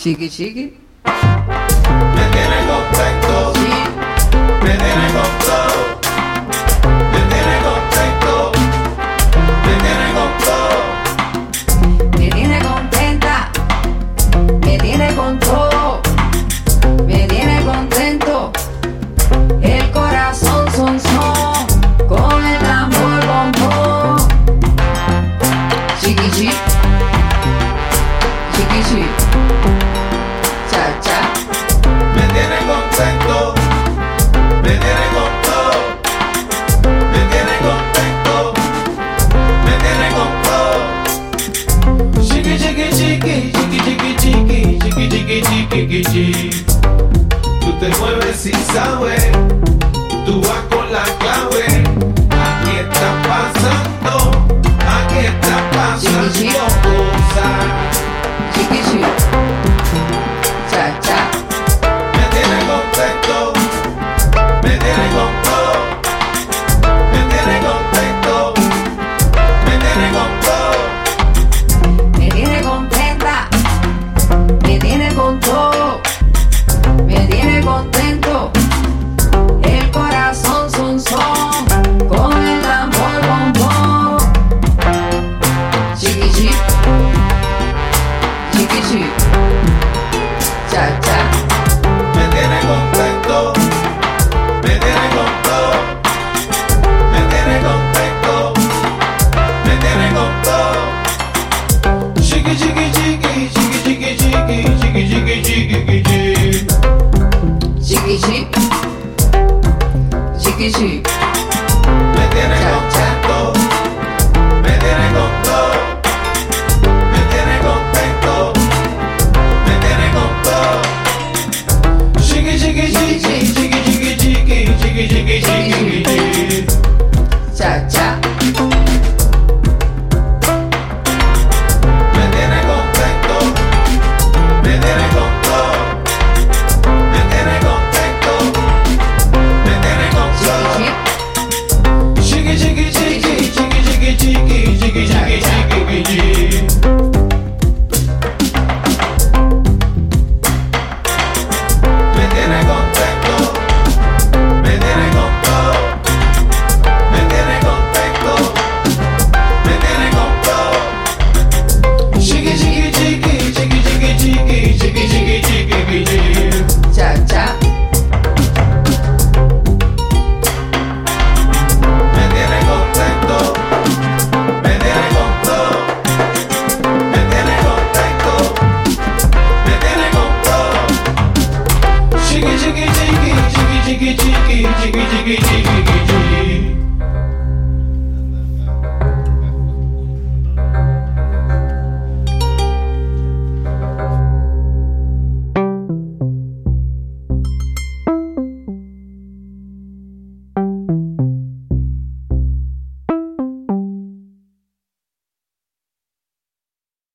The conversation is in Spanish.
Chiqui, chiqui. Me tiene contento. Sí. Me tiene contento. Me tiene contento. Me tiene contento. Me tiene contenta. Me tiene con todo. Me tiene contento. El corazón son son. Con el tambor bombón. Chiqui, chiqui. kikichi, kikichi. Tú te mueves sin saber, tú vas con la clave. get you. Chiki chiki chiki chiki chiki chiki chiki chiki.